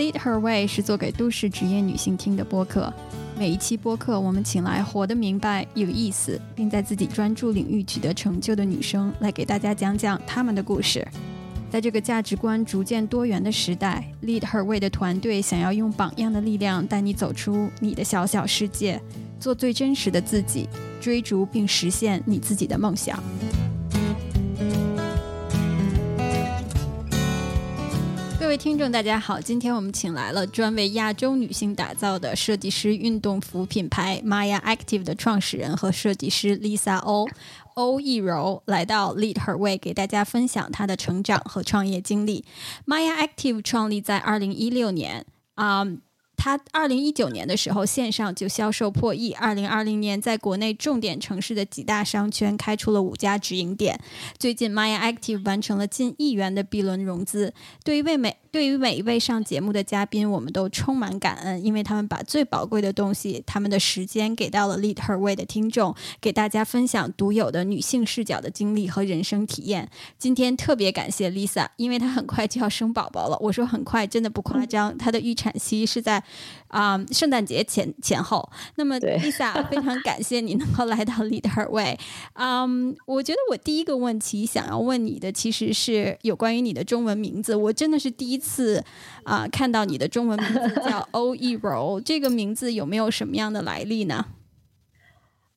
Lead Her Way 是做给都市职业女性听的播客。每一期播客，我们请来活得明白、有意思，并在自己专注领域取得成就的女生，来给大家讲讲她们的故事。在这个价值观逐渐多元的时代，Lead Her Way 的团队想要用榜样的力量带你走出你的小小世界，做最真实的自己，追逐并实现你自己的梦想。各位听众，大家好，今天我们请来了专为亚洲女性打造的设计师运动服品牌 Maya Active 的创始人和设计师 Lisa O 欧艺柔，来到 Lead Her Way 给大家分享她的成长和创业经历。Maya Active 创立在二零一六年啊。他二零一九年的时候，线上就销售破亿。二零二零年，在国内重点城市的几大商圈开出了五家直营店。最近，Maya Active 完成了近亿元的 B 轮融资。对于为每对于每一位上节目的嘉宾，我们都充满感恩，因为他们把最宝贵的东西，他们的时间给到了 Lead Her Way 的听众，给大家分享独有的女性视角的经历和人生体验。今天特别感谢 Lisa，因为她很快就要生宝宝了。我说很快，真的不夸张，她的预产期是在。啊，圣诞节前前后，那么 Lisa 非常感谢你能够来到 Lead Her Way。嗯，我觉得我第一个问题想要问你的，其实是有关于你的中文名字。我真的是第一次啊看到你的中文名字叫欧一柔，这个名字有没有什么样的来历呢？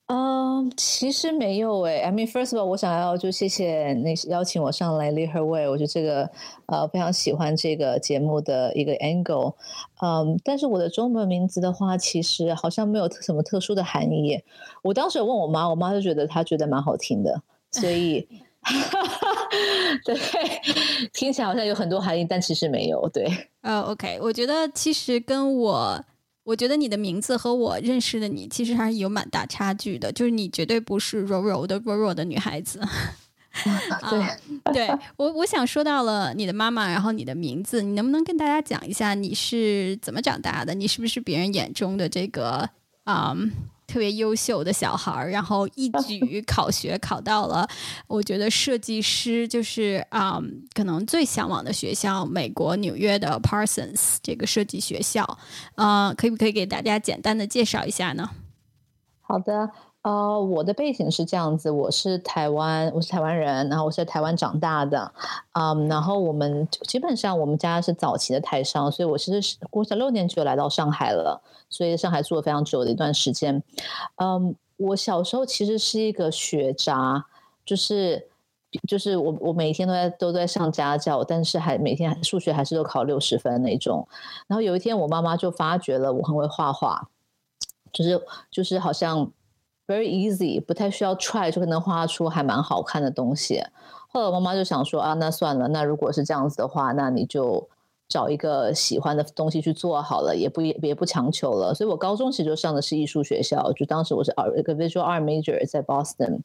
嗯，其实没有诶。I mean, first of all，我想要就谢谢那邀请我上来 Lead Her Way。我觉得这个呃非常喜欢这个节目的一个 angle。嗯，但是我的中文名字的话，其实好像没有什么特殊的含义。我当时有问我妈，我妈就觉得她觉得蛮好听的，所以 对，听起来好像有很多含义，但其实没有。对，呃，OK，我觉得其实跟我。我觉得你的名字和我认识的你其实还是有蛮大差距的，就是你绝对不是柔柔的、弱弱的女孩子。对，对我我想说到了你的妈妈，然后你的名字，你能不能跟大家讲一下你是怎么长大的？你是不是别人眼中的这个啊？特别优秀的小孩儿，然后一 举考学考到了，我觉得设计师就是啊，可能最向往的学校——美国纽约的 Parsons 这个设计学校。呃，可以不可以给大家简单的介绍一下呢？好的，呃，我的背景是这样子，我是台湾，我是台湾人，然后我是在台湾长大的，嗯，然后我们基本上我们家是早期的台商，所以我其实国小六年就来到上海了。所以上海住了非常久的一段时间，嗯，我小时候其实是一个学渣，就是就是我我每天都在都在上家教，但是还每天数学还是都考六十分那种。然后有一天我妈妈就发觉了我很会画画，就是就是好像 very easy，不太需要 try 就可能画出还蛮好看的东西。后来我妈妈就想说啊，那算了，那如果是这样子的话，那你就。找一个喜欢的东西去做好了，也不也也不强求了。所以我高中其实就上的是艺术学校，就当时我是一个 visual art major 在 Boston，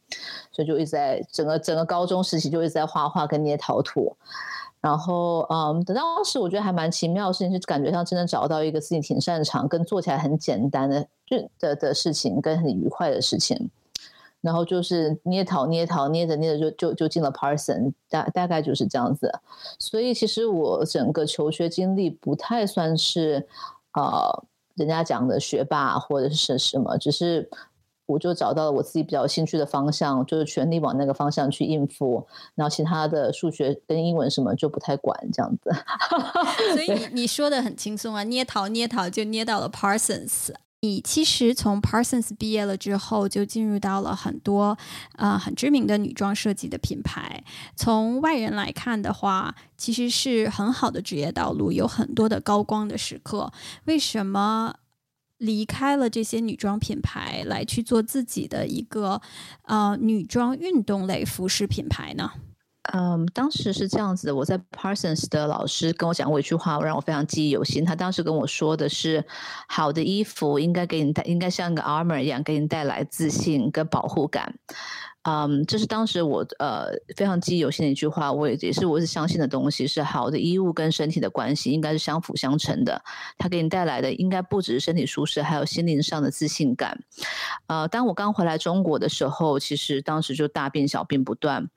所以就一直在整个整个高中时期就一直在画画跟捏陶土。然后嗯，等当时我觉得还蛮奇妙的事情是，感觉上真的找到一个自己挺擅长跟做起来很简单的就的的事情，跟很愉快的事情。然后就是捏陶捏陶捏着捏着就就就进了 Parson，大大概就是这样子。所以其实我整个求学经历不太算是呃人家讲的学霸或者是什么，只是我就找到了我自己比较有兴趣的方向，就是全力往那个方向去应付。然后其他的数学跟英文什么就不太管这样子。所以你说的很轻松啊，捏陶捏陶就捏到了 Parsons。你其实从 Parsons 毕业了之后，就进入到了很多呃很知名的女装设计的品牌。从外人来看的话，其实是很好的职业道路，有很多的高光的时刻。为什么离开了这些女装品牌，来去做自己的一个呃女装运动类服饰品牌呢？嗯，当时是这样子的。我在 Parsons 的老师跟我讲过一句话，让我非常记忆犹新。他当时跟我说的是：好的衣服应该给你带，应该像个 armor 一样，给你带来自信跟保护感。嗯，这是当时我呃非常记忆犹新的一句话，我也也是我是相信的东西，是好的衣物跟身体的关系应该是相辅相成的，它给你带来的应该不只是身体舒适，还有心灵上的自信感。呃，当我刚回来中国的时候，其实当时就大病小病不断，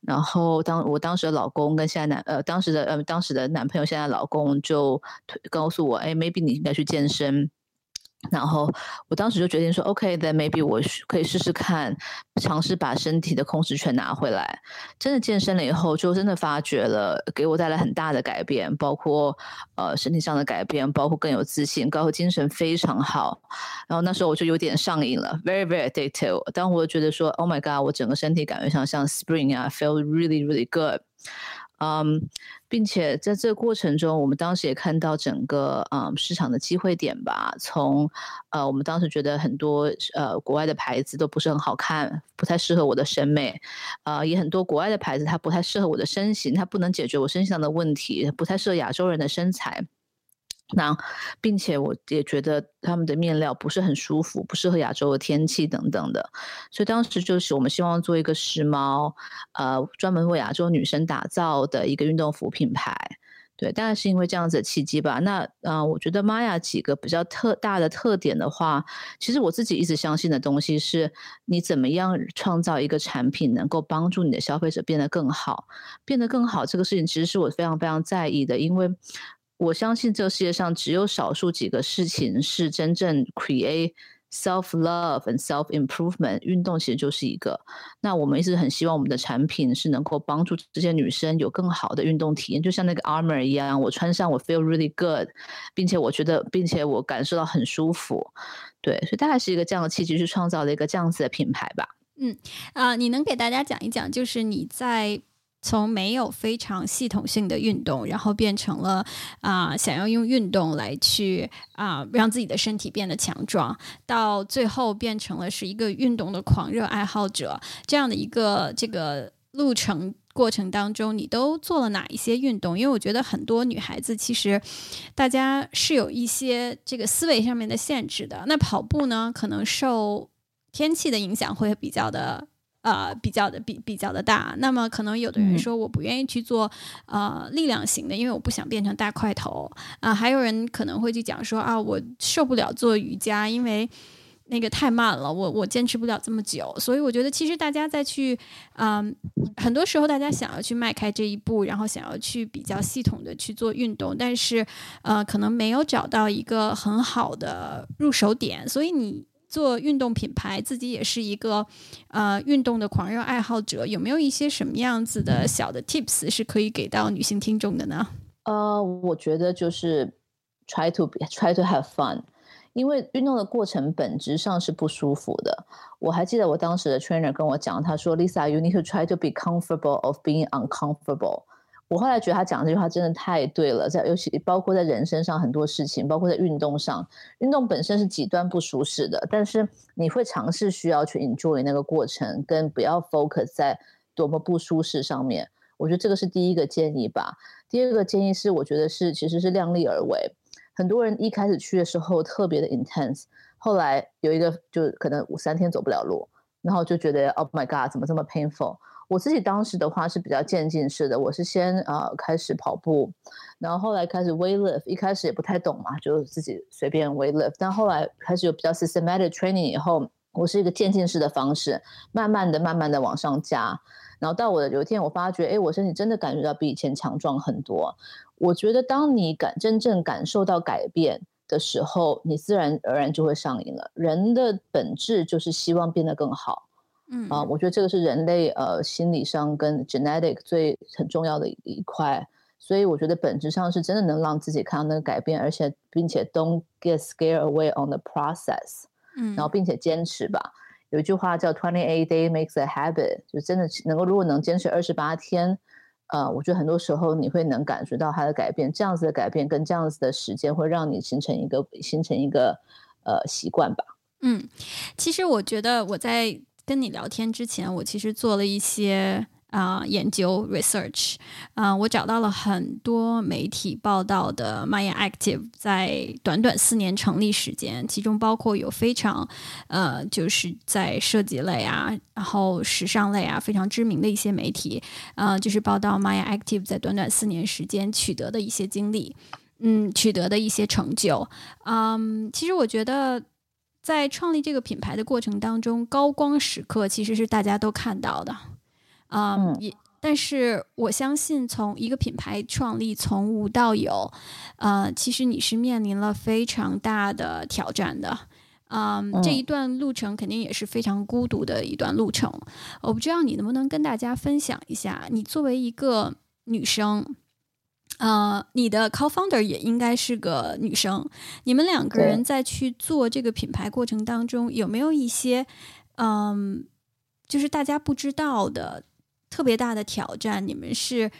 然后当我当时的老公跟现在男呃当时的呃当时的男朋友现在老公就告诉我，哎，maybe 你应该去健身。然后我当时就决定说，OK，then maybe 我可以试试看，尝试把身体的控制权拿回来。真的健身了以后，就真的发觉了，给我带来很大的改变，包括呃身体上的改变，包括更有自信，包括精神非常好。然后那时候我就有点上瘾了，very very addictive。当我觉得说，Oh my god，我整个身体感觉上像 spring 啊，feel really really good。嗯，并且在这个过程中，我们当时也看到整个嗯市场的机会点吧。从呃，我们当时觉得很多呃国外的牌子都不是很好看，不太适合我的审美。呃，也很多国外的牌子它不太适合我的身形，它不能解决我身上的问题，不太适合亚洲人的身材。那，并且我也觉得他们的面料不是很舒服，不适合亚洲的天气等等的，所以当时就是我们希望做一个时髦，呃，专门为亚洲女生打造的一个运动服品牌。对，大概是因为这样子的契机吧。那，呃，我觉得玛雅几个比较特大的特点的话，其实我自己一直相信的东西是，你怎么样创造一个产品能够帮助你的消费者变得更好，变得更好这个事情，其实是我非常非常在意的，因为。我相信这世界上只有少数几个事情是真正 create self love and self improvement。运动其实就是一个。那我们一直很希望我们的产品是能够帮助这些女生有更好的运动体验，就像那个 armor 一样，我穿上我 feel really good，并且我觉得，并且我感受到很舒服。对，所以大概是一个这样的契机，去创造了一个这样子的品牌吧。嗯，啊，你能给大家讲一讲，就是你在。从没有非常系统性的运动，然后变成了啊，想要用运动来去啊，让自己的身体变得强壮，到最后变成了是一个运动的狂热爱好者，这样的一个这个路程过程当中，你都做了哪一些运动？因为我觉得很多女孩子其实大家是有一些这个思维上面的限制的。那跑步呢，可能受天气的影响会比较的。呃，比较的比比较的大，那么可能有的人说我不愿意去做呃力量型的，因为我不想变成大块头啊。还有人可能会去讲说啊，我受不了做瑜伽，因为那个太慢了，我我坚持不了这么久。所以我觉得其实大家再去嗯，很多时候大家想要去迈开这一步，然后想要去比较系统的去做运动，但是呃，可能没有找到一个很好的入手点，所以你。做运动品牌，自己也是一个呃运动的狂热爱好者，有没有一些什么样子的小的 tips 是可以给到女性听众的呢？呃，我觉得就是 try to try to have fun，因为运动的过程本质上是不舒服的。我还记得我当时的 trainer 跟我讲，他说：“Lisa，you need to try to be comfortable of being uncomfortable。”我后来觉得他讲这句话真的太对了，在尤其包括在人身上很多事情，包括在运动上，运动本身是极端不舒适的，但是你会尝试需要去 enjoy 那个过程，跟不要 focus 在多么不舒适上面。我觉得这个是第一个建议吧。第二个建议是，我觉得是其实是量力而为。很多人一开始去的时候特别的 intense，后来有一个就可能五三天走不了路，然后就觉得 Oh my God，怎么这么 painful？我自己当时的话是比较渐进式的，我是先呃开始跑步，然后后来开始 weight lift，一开始也不太懂嘛，就自己随便 weight lift，但后来开始有比较 systematic training 以后，我是一个渐进式的方式，慢慢的、慢慢的往上加，然后到我的有一天我发觉，哎，我身体真的感觉到比以前强壮很多。我觉得当你感真正感受到改变的时候，你自然而然就会上瘾了。人的本质就是希望变得更好。嗯啊，我觉得这个是人类呃心理上跟 genetic 最很重要的一块，所以我觉得本质上是真的能让自己看到那个改变，而且并且 don't get scared away on the process，嗯，然后并且坚持吧。有一句话叫 twenty eight day makes a habit，就真的能够如果能坚持二十八天，呃，我觉得很多时候你会能感觉到它的改变，这样子的改变跟这样子的时间会让你形成一个形成一个呃习惯吧。嗯，其实我觉得我在。跟你聊天之前，我其实做了一些啊，研究 research 啊，我找到了很多媒体报道的 Maya Active 在短短四年成立时间，其中包括有非常呃，就是在设计类啊，然后时尚类啊非常知名的一些媒体，呃，就是报道 Maya Active 在短短四年时间取得的一些经历，嗯，取得的一些成就。嗯，其实我觉得在创立这个品牌的过程当中，高光时刻其实是大家都看到的。嗯，也，但是我相信，从一个品牌创立从无到有，呃，其实你是面临了非常大的挑战的。嗯，这一段路程肯定也是非常孤独的一段路程。我不知道你能不能跟大家分享一下，你作为一个女生，呃，你的 co-founder 也应该是个女生，你们两个人在去做这个品牌过程当中，有没有一些，嗯，就是大家不知道的？特别大的挑战，你们是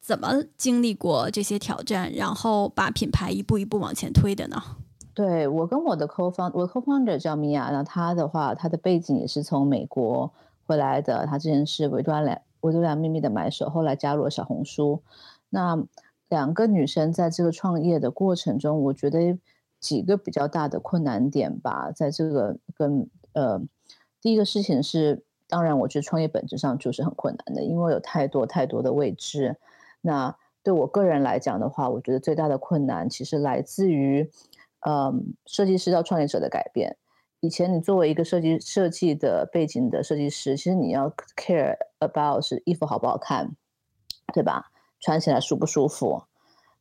怎么经历过这些挑战，然后把品牌一步一步往前推的呢？对我跟我的 co-founder，我 co-founder 叫米娅，那她的话，她的背景也是从美国回来的，她之前是维多利亚维多利亚秘密的买手，后来加入了小红书。那两个女生在这个创业的过程中，我觉得几个比较大的困难点吧，在这个跟呃，第一个事情是。当然，我觉得创业本质上就是很困难的，因为有太多太多的未知。那对我个人来讲的话，我觉得最大的困难其实来自于，嗯，设计师到创业者的改变。以前你作为一个设计设计的背景的设计师，其实你要 care about 是衣服好不好看，对吧？穿起来舒不舒服？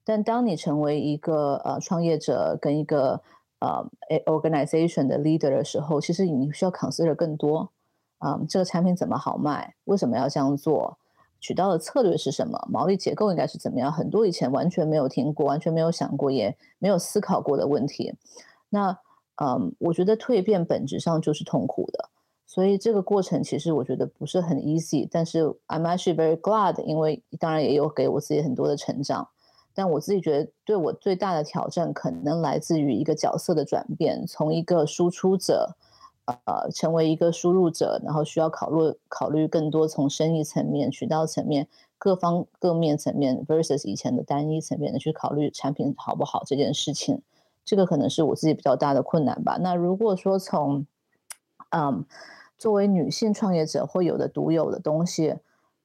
但当你成为一个呃创业者跟一个呃 organization 的 leader 的时候，其实你需要 consider 更多。啊，这个产品怎么好卖？为什么要这样做？渠道的策略是什么？毛利结构应该是怎么样？很多以前完全没有听过、完全没有想过、也没有思考过的问题。那，嗯，我觉得蜕变本质上就是痛苦的。所以这个过程其实我觉得不是很 easy。但是 I'm actually very glad，因为当然也有给我自己很多的成长。但我自己觉得，对我最大的挑战可能来自于一个角色的转变，从一个输出者。呃，成为一个输入者，然后需要考虑考虑更多从生意层面、渠道层面、各方各面层面，versus 以前的单一层面的去考虑产品好不好这件事情，这个可能是我自己比较大的困难吧。那如果说从，嗯，作为女性创业者会有的独有的东西，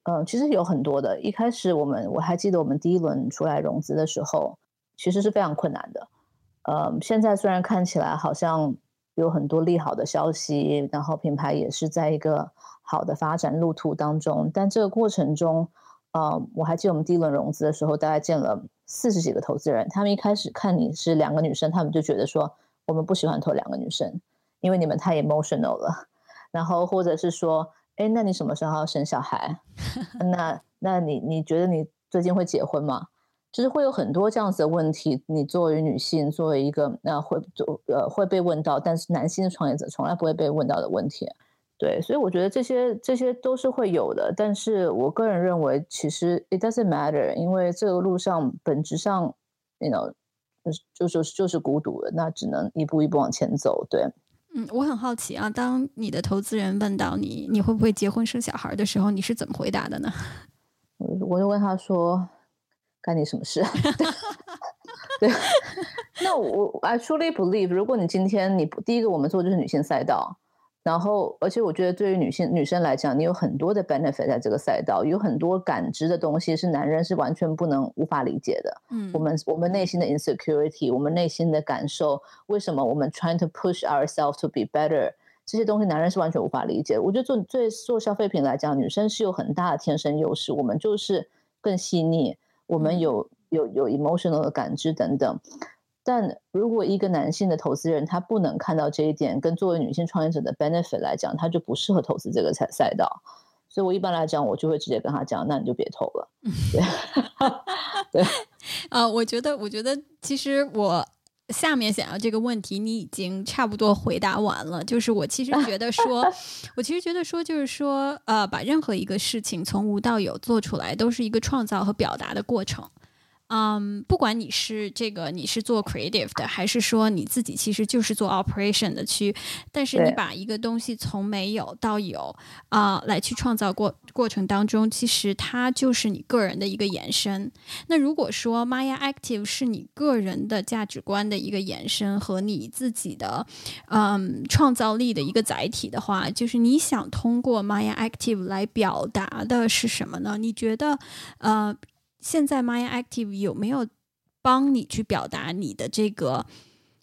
嗯，其实有很多的。一开始我们我还记得我们第一轮出来融资的时候，其实是非常困难的。嗯，现在虽然看起来好像。有很多利好的消息，然后品牌也是在一个好的发展路途当中。但这个过程中，呃，我还记得我们第一轮融资的时候，大概见了四十几个投资人。他们一开始看你是两个女生，他们就觉得说我们不喜欢投两个女生，因为你们太 emotional 了。然后或者是说，哎，那你什么时候要生小孩？那那你你觉得你最近会结婚吗？就是会有很多这样子的问题，你作为女性，作为一个那会就呃会被问到，但是男性的创业者从来不会被问到的问题，对，所以我觉得这些这些都是会有的，但是我个人认为其实 it doesn't matter，因为这个路上本质上，you know，就就是就是孤独的，那只能一步一步往前走，对。嗯，我很好奇啊，当你的投资人问到你你会不会结婚生小孩的时候，你是怎么回答的呢？我我就问他说。干你什么事？对，那我 I truly believe，如果你今天你第一个我们做就是女性赛道，然后而且我觉得对于女性女生来讲，你有很多的 benefit 在这个赛道，有很多感知的东西是男人是完全不能无法理解的。嗯，我们我们内心的 insecurity，我们内心的感受，为什么我们 trying to push ourselves to be better，这些东西男人是完全无法理解。我觉得做对做消费品来讲，女生是有很大的天生优势，我们就是更细腻。我们有有有 emotional 的感知等等，但如果一个男性的投资人他不能看到这一点，跟作为女性创业者的 benefit 来讲，他就不适合投资这个赛赛道。所以我一般来讲，我就会直接跟他讲，那你就别投了。对，对，啊，我觉得，我觉得其实我。下面想要这个问题，你已经差不多回答完了。就是我其实觉得说，我其实觉得说，就是说，呃，把任何一个事情从无到有做出来，都是一个创造和表达的过程。嗯，不管你是这个你是做 creative 的，还是说你自己其实就是做 operation 的去，但是你把一个东西从没有到有啊，来去创造过过程当中，其实它就是你个人的一个延伸。那如果说 Maya Active 是你个人的价值观的一个延伸和你自己的嗯创造力的一个载体的话，就是你想通过 Maya Active 来表达的是什么呢？你觉得呃？现在 Maya Active 有没有帮你去表达你的这个，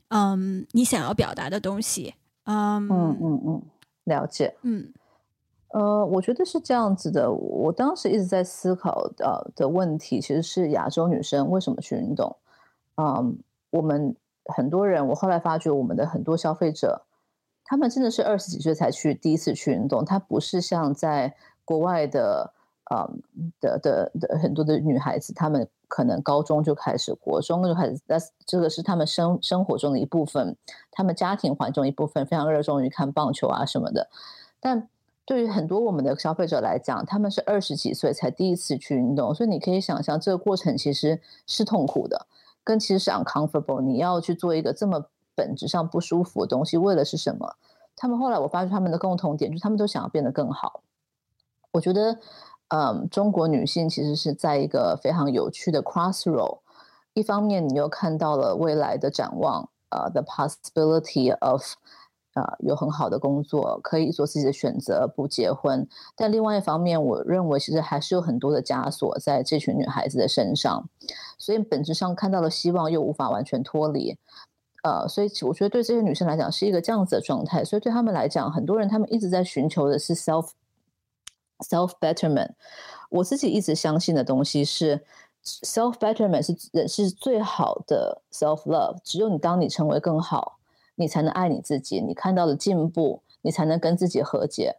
嗯，你想要表达的东西？嗯嗯嗯嗯，了解。嗯，呃，我觉得是这样子的。我当时一直在思考的的问题，其实是亚洲女生为什么去运动？嗯，我们很多人，我后来发觉，我们的很多消费者，他们真的是二十几岁才去第一次去运动，他不是像在国外的。嗯的的的很多的女孩子，她们可能高中就开始，国中就开始，那这个是她们生生活中的一部分，她们家庭环境一部分，非常热衷于看棒球啊什么的。但对于很多我们的消费者来讲，他们是二十几岁才第一次去运动，所以你可以想象这个过程其实是痛苦的，跟其实是 uncomfortable。你要去做一个这么本质上不舒服的东西，为了是什么？他们后来我发现他们的共同点就是他们都想要变得更好。我觉得。嗯，中国女性其实是在一个非常有趣的 crossroad。一方面，你又看到了未来的展望，呃，the possibility of，呃，有很好的工作，可以做自己的选择，不结婚。但另外一方面，我认为其实还是有很多的枷锁在这群女孩子的身上。所以本质上看到了希望，又无法完全脱离。呃，所以我觉得对这些女生来讲是一个这样子的状态。所以对他们来讲，很多人他们一直在寻求的是 self。Self betterment，我自己一直相信的东西是，self betterment 是人是最好的 self love。只有你当你成为更好，你才能爱你自己。你看到了进步，你才能跟自己和解。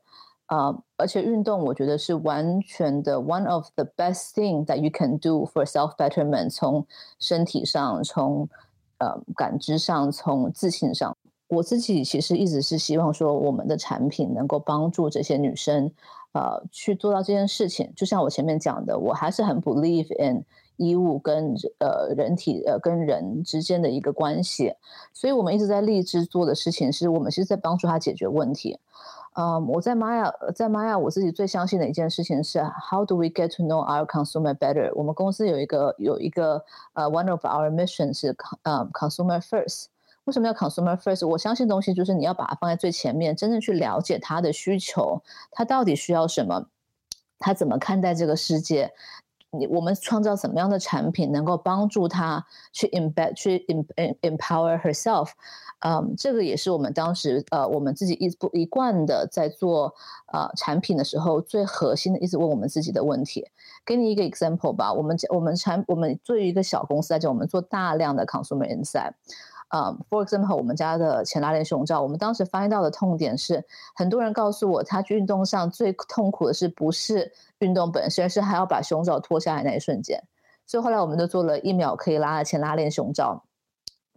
啊，而且运动，我觉得是完全的 one of the best thing that you can do for self betterment。从身体上，从呃感知上，从自信上，我自己其实一直是希望说，我们的产品能够帮助这些女生。呃，去做到这件事情，就像我前面讲的，我还是很 believe in 衣物跟呃人体呃跟人之间的一个关系，所以我们一直在立志做的事情，是我们是在帮助他解决问题。嗯，我在玛雅，在玛雅，我自己最相信的一件事情是 How do we get to know our consumer better？我们公司有一个有一个呃 One of our mission 是呃 consumer first。为什么要 consumer first？我相信东西就是你要把它放在最前面，真正去了解他的需求，他到底需要什么，他怎么看待这个世界？你我们创造什么样的产品能够帮助他去 embed 去 empower herself？嗯，这个也是我们当时呃我们自己一不一贯的在做呃产品的时候最核心的一直问我们自己的问题。给你一个 example 吧，我们我们产我们作为一个小公司来讲，我们做大量的 consumer insight。嗯，For example，我们家的前拉链胸罩，我们当时发现到的痛点是，很多人告诉我，他去运动上最痛苦的是不是运动本身，而是还要把胸罩脱下来那一瞬间。所以后来我们就做了一秒可以拉的前拉链胸罩，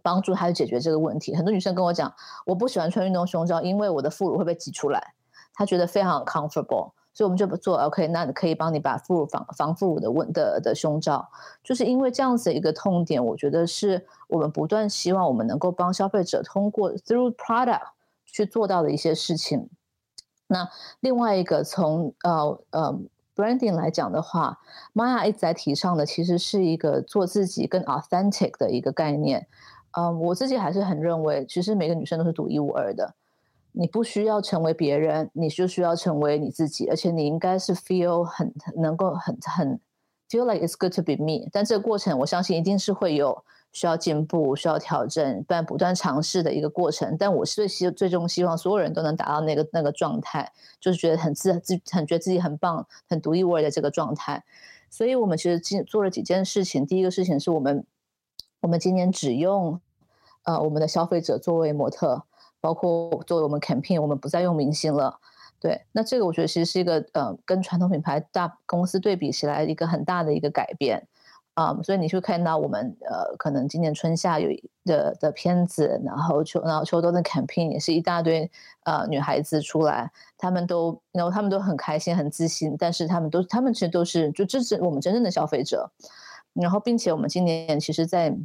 帮助他去解决这个问题。很多女生跟我讲，我不喜欢穿运动胸罩，因为我的副乳会被挤出来，她觉得非常 comfortable。所以我们就不做 OK，那可以帮你把副乳防防副乳的问的的胸罩，就是因为这样子一个痛点，我觉得是我们不断希望我们能够帮消费者通过 through product 去做到的一些事情。那另外一个从呃呃 branding 来讲的话，Maya 一直在提倡的其实是一个做自己更 authentic 的一个概念。嗯，我自己还是很认为，其实每个女生都是独一无二的。你不需要成为别人，你就需要成为你自己，而且你应该是 feel 很能够很很 feel like it's good to be me。但这个过程，我相信一定是会有需要进步、需要调整、不不断尝试的一个过程。但我是最希最终希望所有人都能达到那个那个状态，就是觉得很自自很觉得自己很棒、很独一无二的这个状态。所以我们其实今做了几件事情。第一个事情是我们我们今年只用呃我们的消费者作为模特。包括作为我们 campaign，我们不再用明星了。对，那这个我觉得其实是一个呃，跟传统品牌大公司对比起来一个很大的一个改变啊。所以你会看到我们呃，可能今年春夏有的的片子，然后秋然后秋冬的 campaign 也是一大堆呃女孩子出来，他们都然后他们都很开心很自信，但是他们都他们其实都是就支持我们真正的消费者。然后并且我们今年其实，在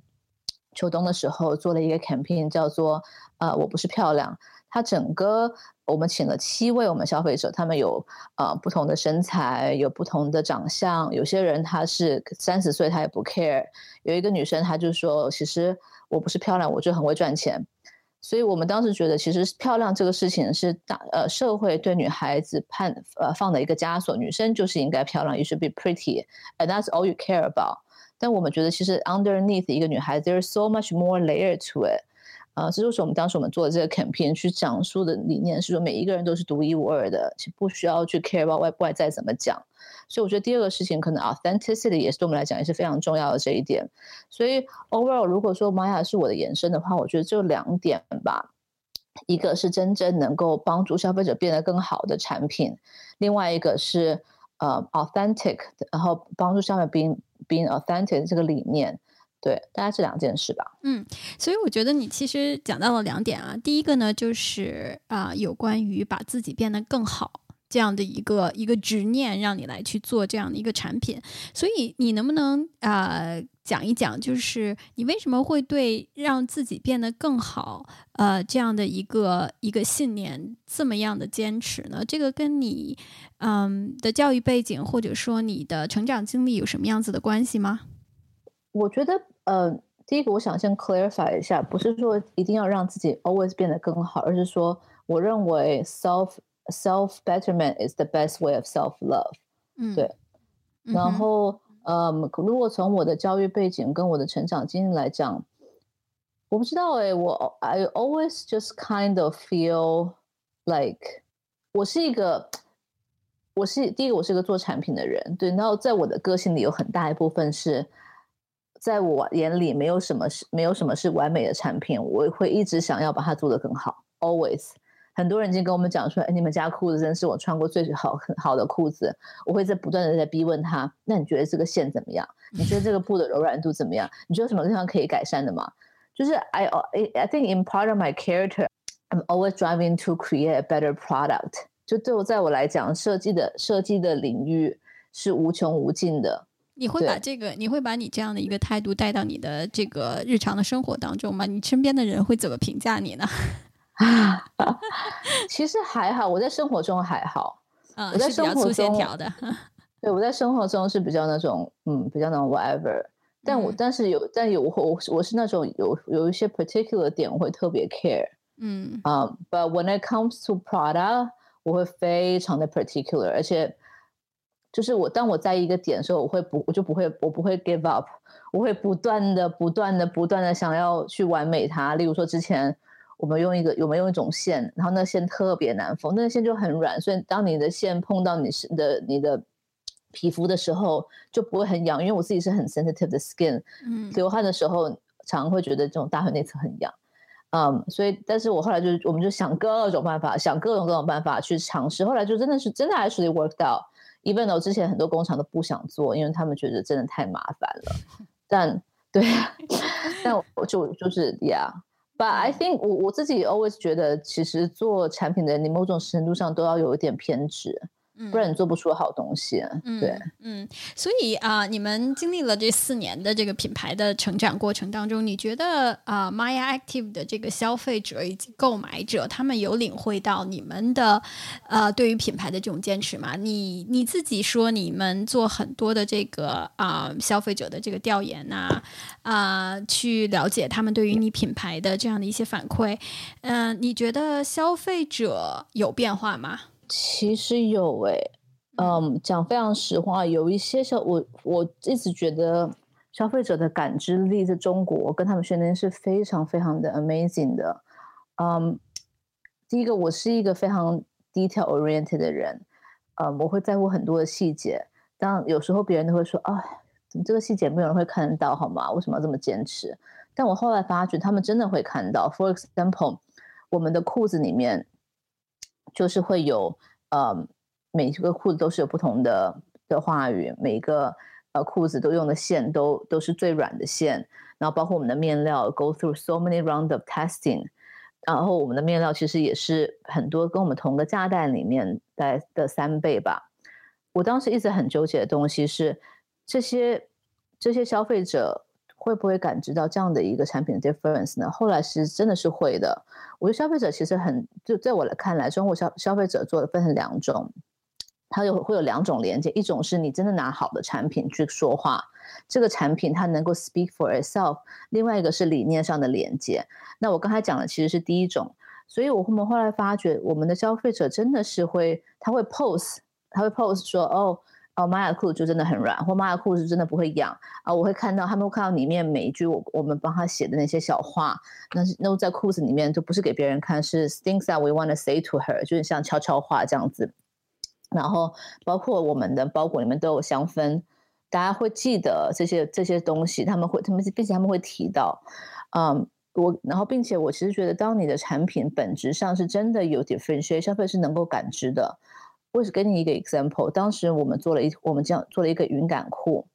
秋冬的时候做了一个 campaign，叫做呃我不是漂亮。他整个我们请了七位我们消费者，他们有呃不同的身材，有不同的长相。有些人他是三十岁他也不 care。有一个女生她就说，其实我不是漂亮，我就很会赚钱。所以我们当时觉得，其实漂亮这个事情是大呃社会对女孩子判呃放的一个枷锁，女生就是应该漂亮，you should be pretty，and that's all you care about。但我们觉得，其实 underneath 一个女孩子，there's so much more layer to it。啊，这就是我们当时我们做的这个 campaign 去讲述的理念，是说每一个人都是独一无二的，不需要去 care about 外外在怎么讲。所以我觉得第二个事情，可能 authenticity 也是对我们来讲也是非常重要的这一点。所以 overall，如果说玛雅是我的延伸的话，我觉得就两点吧，一个是真正能够帮助消费者变得更好的产品，另外一个是呃 authentic，然后帮助消费者 being being authentic 这个理念。对，大概是两件事吧。嗯，所以我觉得你其实讲到了两点啊。第一个呢，就是啊，有关于把自己变得更好这样的一个一个执念，让你来去做这样的一个产品。所以你能不能啊讲一讲，就是你为什么会对让自己变得更好呃这样的一个一个信念这么样的坚持呢？这个跟你嗯的教育背景或者说你的成长经历有什么样子的关系吗？我觉得，呃，第一个我想先 clarify 一下，不是说一定要让自己 always 变得更好，而是说，我认为 self self betterment is the best way of self love。嗯，对。然后，嗯，如果从我的教育背景跟我的成长经历来讲，我不知道哎，我 I always just kind of feel like 我是一个，我是第一个，我是一个做产品的人，对。然后在我的个性里有很大一部分是。在我眼里，没有什么是没有什么是完美的产品，我会一直想要把它做得更好。Always，很多人已经跟我们讲说，哎，你们家裤子真是我穿过最好很好的裤子。我会在不断的在逼问他，那你觉得这个线怎么样？你觉得这个布的柔软度怎么样？你觉得什么地方可以改善的吗？就是 I I think in part of my character, I'm always driving to create a better product。就对我在我来讲，设计的设计的领域是无穷无尽的。你会把这个，你会把你这样的一个态度带到你的这个日常的生活当中吗？你身边的人会怎么评价你呢？啊 其实还好，我在生活中还好。嗯，我在生活中的。对，我在生活中是比较那种，嗯，比较那种 whatever。但我但是有，但有我我是那种有有一些 particular 点我会特别 care。嗯啊，But when it comes to Prada，我会非常的 particular，而且。就是我，当我在一个点的时候，我会不，我就不会，我不会 give up，我会不断的、不断的、不断的想要去完美它。例如说，之前我们用一个，我们用一种线，然后那线特别难缝，那个线就很软，所以当你的线碰到你是的你的皮肤的时候，就不会很痒。因为我自己是很 sensitive 的 skin，嗯，流汗的时候常常会觉得这种大腿内侧很痒，嗯，所以，但是我后来就，我们就想各种办法，想各种各种办法去尝试，后来就真的是真的 actually worked out。Even though 之前很多工厂都不想做，因为他们觉得真的太麻烦了。但对，但我就就是，Yeah，but I think 我我自己 always 觉得，其实做产品的人，你某种程度上都要有一点偏执。不然你做不出好东西。嗯对，嗯，所以啊，你们经历了这四年的这个品牌的成长过程当中，你觉得啊，Maya Active 的这个消费者以及购买者，他们有领会到你们的呃对于品牌的这种坚持吗？你你自己说，你们做很多的这个啊消费者的这个调研呐，啊，去了解他们对于你品牌的这样的一些反馈，嗯，你觉得消费者有变化吗？其实有诶，嗯，讲非常实话，有一些消我我一直觉得消费者的感知力在中国跟他们训练是非常非常的 amazing 的。嗯，第一个，我是一个非常 detail oriented 的人，嗯，我会在乎很多的细节。当有时候别人都会说啊，怎么这个细节没有人会看得到，好吗？为什么要这么坚持？但我后来发觉，他们真的会看到。For example，我们的裤子里面。就是会有，呃，每一个裤子都是有不同的的话语，每一个呃裤子都用的线都都是最软的线，然后包括我们的面料，go through so many round of testing，然后我们的面料其实也是很多跟我们同个价带里面的的三倍吧。我当时一直很纠结的东西是，这些这些消费者会不会感知到这样的一个产品的 difference 呢？后来是真的是会的。我觉得消费者其实很，就在我来看来，中国消消费者做的分成两种，它有会有两种连接，一种是你真的拿好的产品去说话，这个产品它能够 speak for itself；另外一个是理念上的连接。那我刚才讲的其实是第一种。所以，我们后来发觉，我们的消费者真的是会，他会 pose，他会 pose 说，哦，哦，玛雅裤子就真的很软，或玛雅裤是真的不会痒啊。我会看到，他们会看到里面每一句我我们帮他写的那些小话，那是那在裤子里面就不是给别人看，是 things that we want to say to her，就是像悄悄话这样子。然后，包括我们的包裹里面都有香氛，大家会记得这些这些东西，他们会，他们并且他们会提到，嗯。我然后，并且我其实觉得，当你的产品本质上是真的有 differentiate，消费是能够感知的。我是给你一个 example，当时我们做了一，我们这样做了一个云感裤，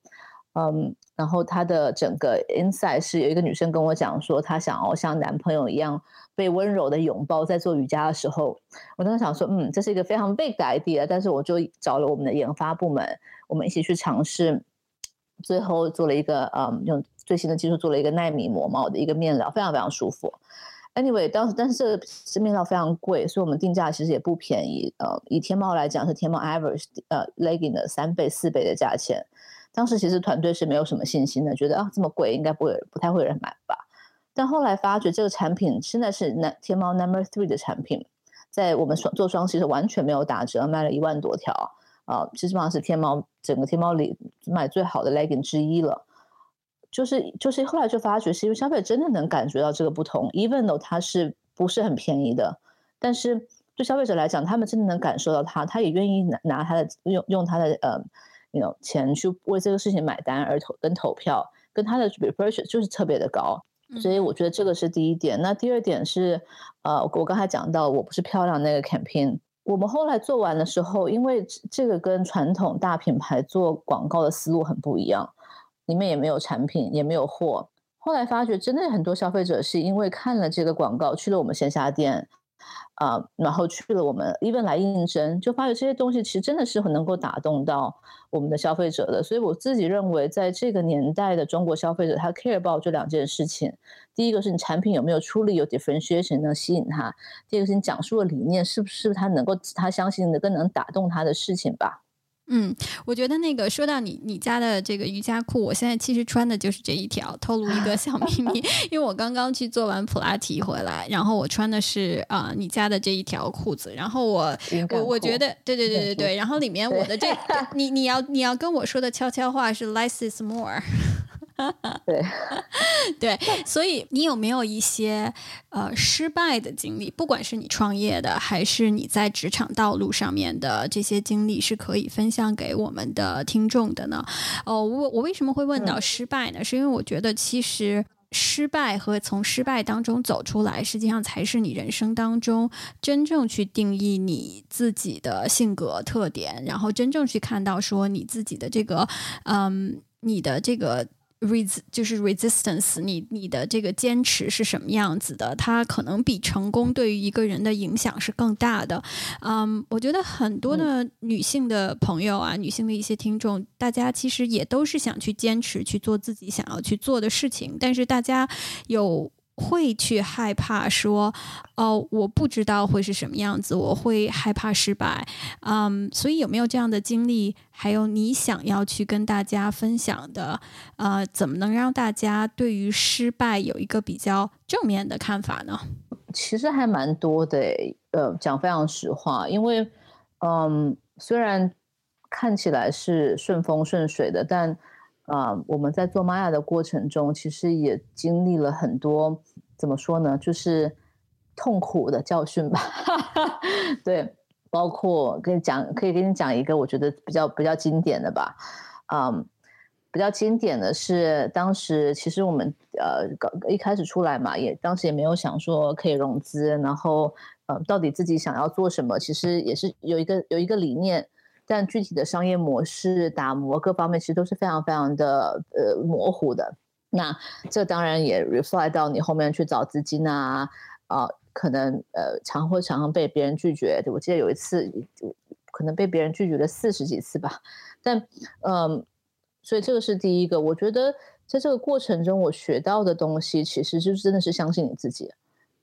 嗯，然后它的整个 inside 是有一个女生跟我讲说，她想要像男朋友一样被温柔的拥抱，在做瑜伽的时候，我当时想说，嗯，这是一个非常 big idea，但是我就找了我们的研发部门，我们一起去尝试，最后做了一个，嗯，用。最新的技术做了一个纳米膜毛的一个面料，非常非常舒服。Anyway，当时但是这个面料非常贵，所以我们定价其实也不便宜。呃，以天猫来讲是天猫 average 呃 legging 的三倍四倍的价钱。当时其实团队是没有什么信心的，觉得啊这么贵应该不会不太会有人买吧。但后来发觉这个产品现在是那天猫 number three 的产品，在我们双做双其实完全没有打折，卖了一万多条啊，基本上是天猫整个天猫里卖最好的 legging 之一了。就是就是后来就发觉，是因为消费者真的能感觉到这个不同，even though 它是不是很便宜的，但是对消费者来讲，他们真的能感受到它，他也愿意拿拿他的用用他的呃那种钱去为这个事情买单而投跟投票，跟他的 repurchase 就是特别的高，所以我觉得这个是第一点。那第二点是，呃，我刚才讲到我不是漂亮那个 campaign，我们后来做完的时候，因为这个跟传统大品牌做广告的思路很不一样。里面也没有产品，也没有货。后来发觉，真的很多消费者是因为看了这个广告，去了我们线下店，啊，然后去了我们 even 来应征，就发觉这些东西其实真的是很能够打动到我们的消费者的。所以我自己认为，在这个年代的中国消费者，他 care about 这两件事情：第一个是你产品有没有出力，有 differentiation 能吸引他；第二个是你讲述的理念是不是他能够他相信的更能打动他的事情吧。嗯，我觉得那个说到你你家的这个瑜伽裤，我现在其实穿的就是这一条。透露一个小秘密，因为我刚刚去做完普拉提回来，然后我穿的是啊你家的这一条裤子。然后我我我觉得对对对对对，然后里面我的这 你你要你要跟我说的悄悄话是 less is more。对 对，所以你有没有一些呃失败的经历？不管是你创业的，还是你在职场道路上面的这些经历，是可以分享给我们的听众的呢？哦，我我为什么会问到失败呢？是因为我觉得其实失败和从失败当中走出来，实际上才是你人生当中真正去定义你自己的性格特点，然后真正去看到说你自己的这个嗯，你的这个。Res 就是 resistance，你你的这个坚持是什么样子的？它可能比成功对于一个人的影响是更大的。嗯，我觉得很多的女性的朋友啊，女性的一些听众，大家其实也都是想去坚持去做自己想要去做的事情，但是大家有。会去害怕说，哦，我不知道会是什么样子，我会害怕失败，嗯，所以有没有这样的经历？还有你想要去跟大家分享的，呃，怎么能让大家对于失败有一个比较正面的看法呢？其实还蛮多的，呃，讲非常实话，因为，嗯，虽然看起来是顺风顺水的，但。啊，我们在做玛雅的过程中，其实也经历了很多，怎么说呢？就是痛苦的教训吧。对，包括跟你讲，可以跟你讲一个我觉得比较比较经典的吧。嗯，比较经典的是，当时其实我们呃刚，一开始出来嘛，也当时也没有想说可以融资，然后呃，到底自己想要做什么，其实也是有一个有一个理念。但具体的商业模式、打磨各方面，其实都是非常非常的呃模糊的。那这当然也 reflect 到你后面去找资金啊，啊，可能呃常会常常被别人拒绝。我记得有一次，可能被别人拒绝了四十几次吧。但嗯，所以这个是第一个。我觉得在这个过程中，我学到的东西，其实就真的是相信你自己，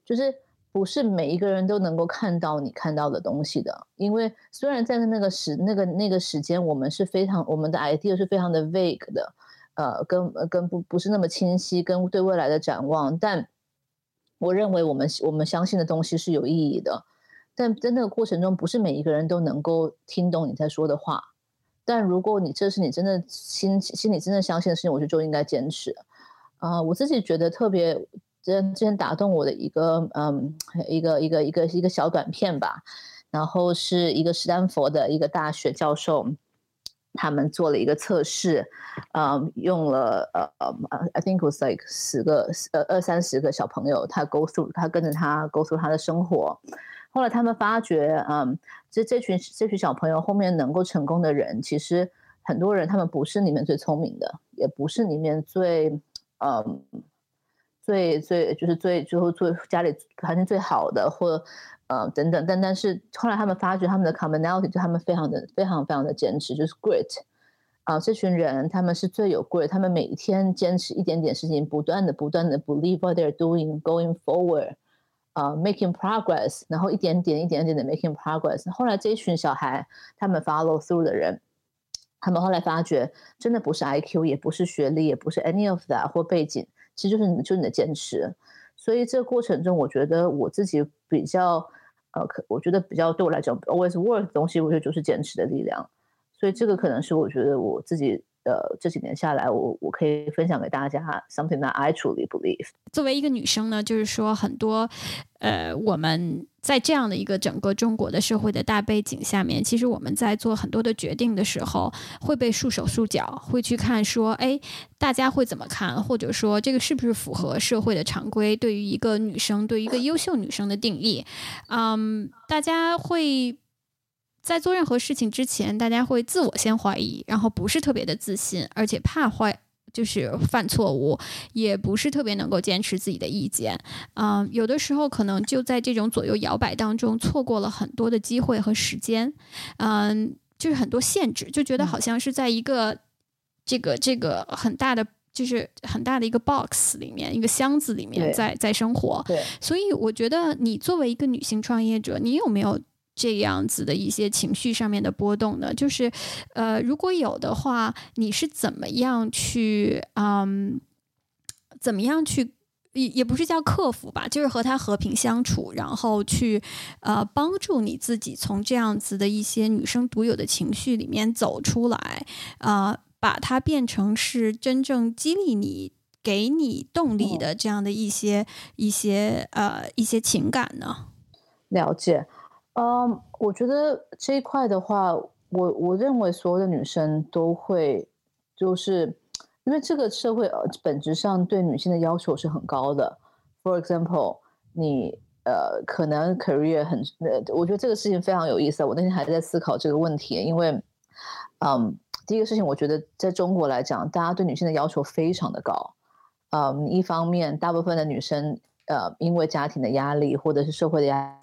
就是不是每一个人都能够看到你看到的东西的。因为虽然在那个时那个那个时间，我们是非常我们的 idea 是非常的 vague 的，呃，跟跟不不是那么清晰，跟对未来的展望，但我认为我们我们相信的东西是有意义的。但在那个过程中，不是每一个人都能够听懂你在说的话。但如果你这是你真的心心里真的相信的事情，我觉得就应该坚持。啊，我自己觉得特别之前之前打动我的一个嗯一个一个一个一个小短片吧，然后是一个斯坦福的一个大学教授，他们做了一个测试，嗯，用了呃呃，I think was like 十个呃二三十个小朋友，他 go through 他跟着他 go through 他的生活。后来他们发觉，嗯，这这群这群小朋友后面能够成功的人，其实很多人他们不是里面最聪明的，也不是里面最，嗯，最最就是最最后最家里环境最好的，或呃等等，但但是后来他们发觉他们的 commonality 就他们非常的非常非常的坚持，就是 grit，啊，这群人他们是最有 grit，他们每天坚持一点点事情，不断的不断的 believe what they're doing，going forward。呃，making progress，然后一点点、一点点的 making progress。后来这一群小孩，他们 follow through 的人，他们后来发觉，真的不是 IQ，也不是学历，也不是 any of that 或背景，其实就是你，就是你的坚持。所以这个过程中，我觉得我自己比较，呃，可我觉得比较对我来讲 always work 的东西，我觉得就是坚持的力量。所以这个可能是我觉得我自己。呃，这几年下来，我我可以分享给大家 something that I truly believe。作为一个女生呢，就是说很多，呃，我们在这样的一个整个中国的社会的大背景下面，其实我们在做很多的决定的时候，会被束手束脚，会去看说，哎，大家会怎么看，或者说这个是不是符合社会的常规？对于一个女生，对于一个优秀女生的定义，嗯，大家会。在做任何事情之前，大家会自我先怀疑，然后不是特别的自信，而且怕坏，就是犯错误，也不是特别能够坚持自己的意见。嗯，有的时候可能就在这种左右摇摆当中，错过了很多的机会和时间。嗯，就是很多限制，就觉得好像是在一个这个这个很大的，就是很大的一个 box 里面，一个箱子里面在在生活。对，所以我觉得你作为一个女性创业者，你有没有？这样子的一些情绪上面的波动呢，就是，呃，如果有的话，你是怎么样去，嗯，怎么样去，也也不是叫克服吧，就是和他和平相处，然后去，呃，帮助你自己从这样子的一些女生独有的情绪里面走出来，啊，把它变成是真正激励你、给你动力的这样的一些一些呃一些情感呢？了解。嗯，我觉得这一块的话，我我认为所有的女生都会，就是因为这个社会本质上对女性的要求是很高的。For example，你呃可能 career 很呃，我觉得这个事情非常有意思。我那天还在思考这个问题，因为嗯，第一个事情，我觉得在中国来讲，大家对女性的要求非常的高。嗯，一方面，大部分的女生呃因为家庭的压力或者是社会的压力。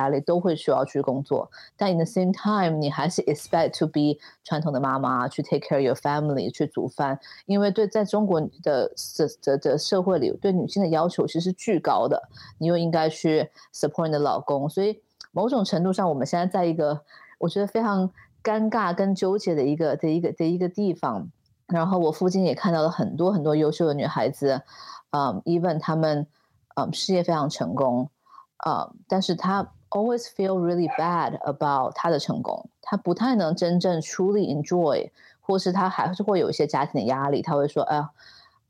压力都会需要去工作，但 in the same time，你还是 expect to be 传统的妈妈去 take care your family 去煮饭，因为对在中国的的的的社会里，对女性的要求其实巨高的，你又应该去 support 你的老公，所以某种程度上，我们现在在一个我觉得非常尴尬跟纠结的一个的一个的一个地方。然后我附近也看到了很多很多优秀的女孩子，嗯，even 她们嗯事业非常成功，啊，但是她。Always feel really bad about 他的成功，他不太能真正 truly enjoy，或是他还是会有一些家庭的压力，他会说，哎呀，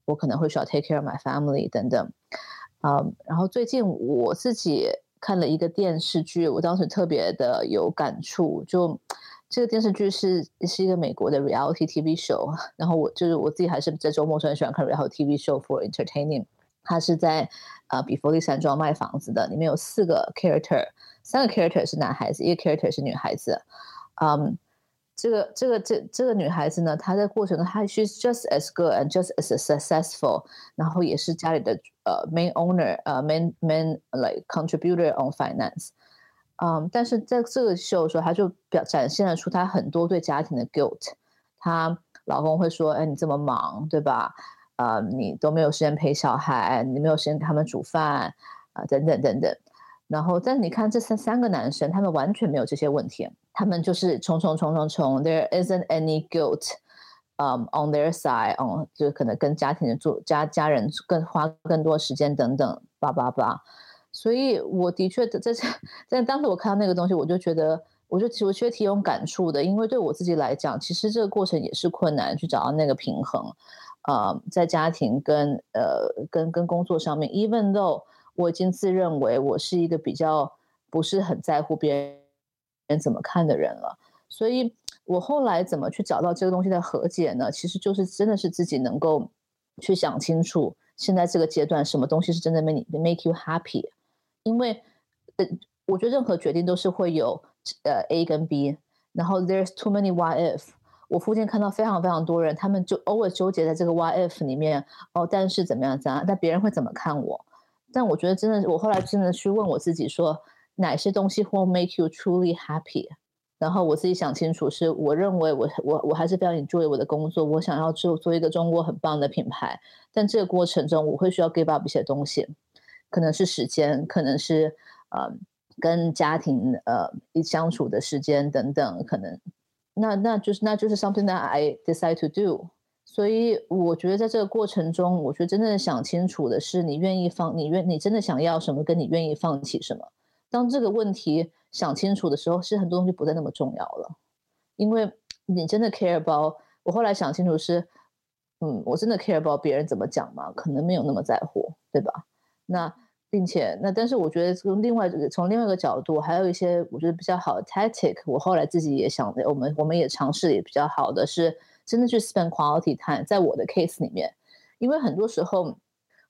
我可能会需要 take care of my family 等等，嗯，然后最近我自己看了一个电视剧，我当时特别的有感触，就这个电视剧是是一个美国的 reality TV show，然后我就是我自己还是在周末时很喜欢看 reality TV show for entertaining，它是在呃比佛利山庄卖房子的，里面有四个 character。三个 character 是男孩子，一个 character 是女孩子。嗯，这个这个这这个女孩子呢，她在过程中，她 she's just as good and just as successful，然后也是家里的呃 main owner，呃 main main like contributor on finance。嗯，但是在这个秀的时候，她就表展现了出她很多对家庭的 guilt。她老公会说：“哎，你这么忙，对吧？呃，你都没有时间陪小孩，你没有时间给他们煮饭啊，等等等等。”然后，但是你看这三三个男生，他们完全没有这些问题，他们就是冲冲冲冲冲，there isn't any guilt，嗯，on their side，on 就可能跟家庭的做家家人更花更多时间等等，叭叭叭。所以我的确在在当时我看到那个东西，我就觉得，我就其实挺有感触的，因为对我自己来讲，其实这个过程也是困难，去找到那个平衡，呃，在家庭跟呃跟跟工作上面，even though。我已经自认为我是一个比较不是很在乎别人怎么看的人了，所以我后来怎么去找到这个东西的和解呢？其实就是真的是自己能够去想清楚，现在这个阶段什么东西是真的 make make you happy，因为呃，我觉得任何决定都是会有呃 A 跟 B，然后 there's too many what if，我附近看到非常非常多人，他们就偶尔纠结在这个 what if 里面，哦，但是怎么样怎样，但别人会怎么看我？但我觉得真的，我后来真的去问我自己，说哪些东西会 make you truly happy？然后我自己想清楚，是我认为我我我还是非常 enjoy 我的工作，我想要做做一个中国很棒的品牌。但这个过程中，我会需要 give up 一些东西，可能是时间，可能是呃跟家庭呃相处的时间等等，可能那那就是那就是 something that I decide to do。所以我觉得在这个过程中，我觉得真正想清楚的是，你愿意放，你愿你真的想要什么，跟你愿意放弃什么。当这个问题想清楚的时候，其实很多东西不再那么重要了，因为你真的 care about。我后来想清楚是，嗯，我真的 care about 别人怎么讲吗？可能没有那么在乎，对吧？那并且那，但是我觉得从另外从另外一个角度，还有一些我觉得比较好的 tactic，我后来自己也想，我们我们也尝试也比较好的是。真的去 spend quality time，在我的 case 里面，因为很多时候，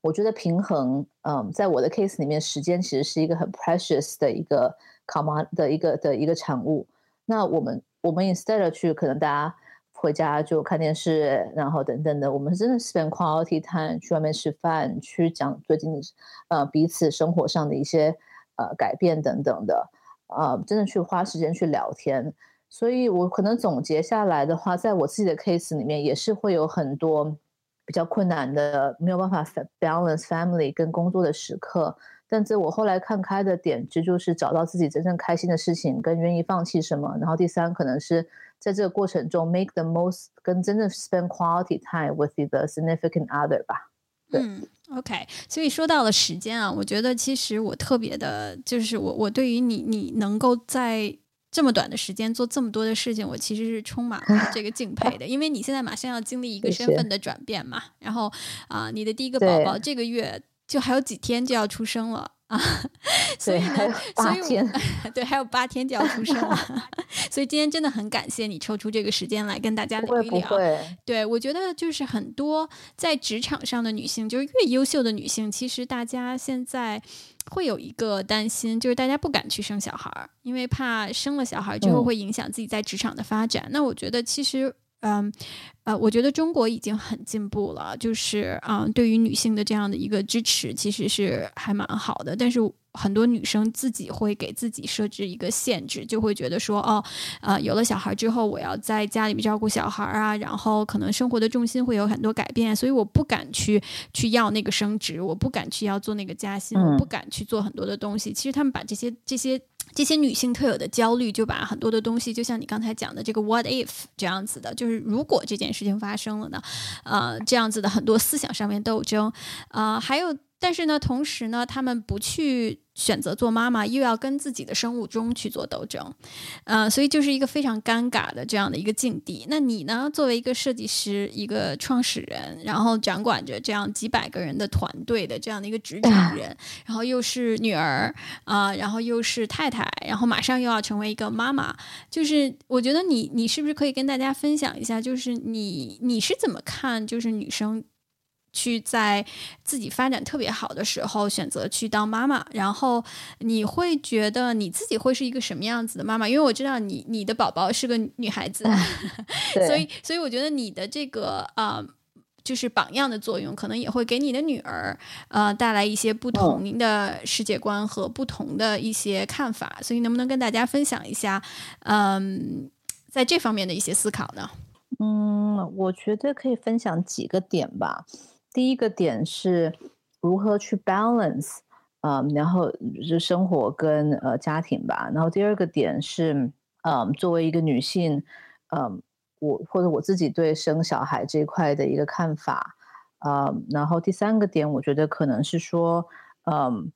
我觉得平衡，嗯，在我的 case 里面，时间其实是一个很 precious 的一个 common 的一个的一个产物。那我们我们 instead 去可能大家回家就看电视，然后等等的，我们真的 spend quality time 去外面吃饭，去讲最近的呃彼此生活上的一些呃改变等等的，呃，真的去花时间去聊天。所以，我可能总结下来的话，在我自己的 case 里面，也是会有很多比较困难的，没有办法 balance family 跟工作的时刻。但这我后来看开的点，这就是找到自己真正开心的事情，跟愿意放弃什么。然后第三，可能是在这个过程中 make the most，跟真正 spend quality time with the significant other 吧。嗯，OK。所以说到了时间啊，我觉得其实我特别的，就是我我对于你，你能够在。这么短的时间做这么多的事情，我其实是充满了这个 敬佩的，因为你现在马上要经历一个身份的转变嘛，然后啊，你的第一个宝宝这个月就还有几天就要出生了。啊，所以呢，所以对，还有八天就要出生了，所以今天真的很感谢你抽出这个时间来跟大家聊一聊。对，我觉得就是很多在职场上的女性，就是越优秀的女性，其实大家现在会有一个担心，就是大家不敢去生小孩，因为怕生了小孩之后会影响自己在职场的发展。那我觉得其实。嗯，呃，我觉得中国已经很进步了，就是嗯，对于女性的这样的一个支持，其实是还蛮好的。但是很多女生自己会给自己设置一个限制，就会觉得说，哦，呃，有了小孩之后，我要在家里面照顾小孩啊，然后可能生活的重心会有很多改变，所以我不敢去去要那个升职，我不敢去要做那个加薪，我不敢去做很多的东西。其实他们把这些这些。这些女性特有的焦虑，就把很多的东西，就像你刚才讲的这个 “what if” 这样子的，就是如果这件事情发生了呢？呃，这样子的很多思想上面斗争，啊，还有。但是呢，同时呢，他们不去选择做妈妈，又要跟自己的生物钟去做斗争，呃，所以就是一个非常尴尬的这样的一个境地。那你呢，作为一个设计师，一个创始人，然后掌管着这样几百个人的团队的这样的一个职场人，然后又是女儿啊，然后又是太太，然后马上又要成为一个妈妈，就是我觉得你，你是不是可以跟大家分享一下，就是你你是怎么看，就是女生？去在自己发展特别好的时候选择去当妈妈，然后你会觉得你自己会是一个什么样子的妈妈？因为我知道你你的宝宝是个女孩子，所以所以我觉得你的这个呃就是榜样的作用，可能也会给你的女儿呃带来一些不同的世界观和不同的一些看法。所以能不能跟大家分享一下嗯在这方面的一些思考呢？嗯，我觉得可以分享几个点吧。第一个点是如何去 balance 啊，然后是生活跟呃家庭吧。然后第二个点是，嗯，作为一个女性，嗯，我或者我自己对生小孩这一块的一个看法啊。然后第三个点，我觉得可能是说，嗯，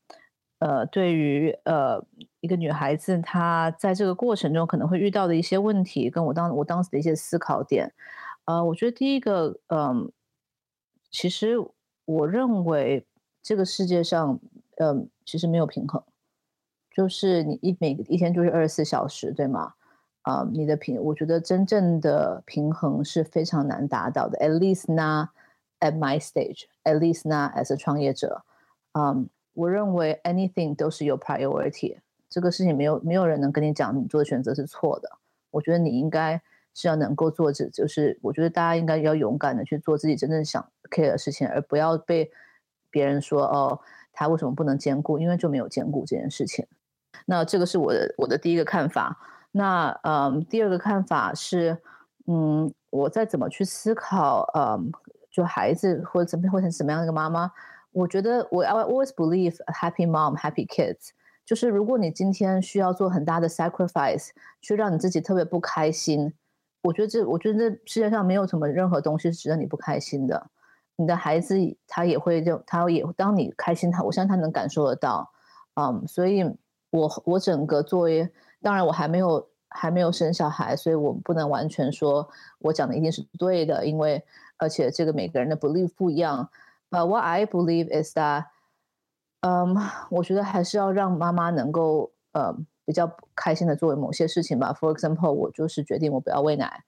呃，对于呃一个女孩子，她在这个过程中可能会遇到的一些问题，跟我当我当时的一些思考点。呃，我觉得第一个，嗯。其实我认为这个世界上，嗯，其实没有平衡，就是你一每一天就是二十四小时，对吗？啊，你的平，我觉得真正的平衡是非常难达到的。At least not at my stage. At least not as a 创业者。嗯，我认为 anything 都是有 priority。这个事情没有没有人能跟你讲你做的选择是错的。我觉得你应该。是要能够做这，就是我觉得大家应该要勇敢的去做自己真正想 care 的事情，而不要被别人说哦，他为什么不能兼顾？因为就没有兼顾这件事情。那这个是我的我的第一个看法。那嗯，第二个看法是，嗯，我在怎么去思考，嗯，就孩子或者怎么或者怎么样的一个妈妈？我觉得我 I always believe happy mom happy kids，就是如果你今天需要做很大的 sacrifice，去让你自己特别不开心。我觉得这，我觉得这世界上没有什么任何东西是值得你不开心的。你的孩子他也会就他也当你开心，他我相信他能感受得到。嗯，所以我我整个作为，当然我还没有还没有生小孩，所以我不能完全说我讲的一定是对的，因为而且这个每个人的 belief 不一样。呃，what I believe is that，嗯，我觉得还是要让妈妈能够呃。比较开心的作为某些事情吧。For example，我就是决定我不要喂奶，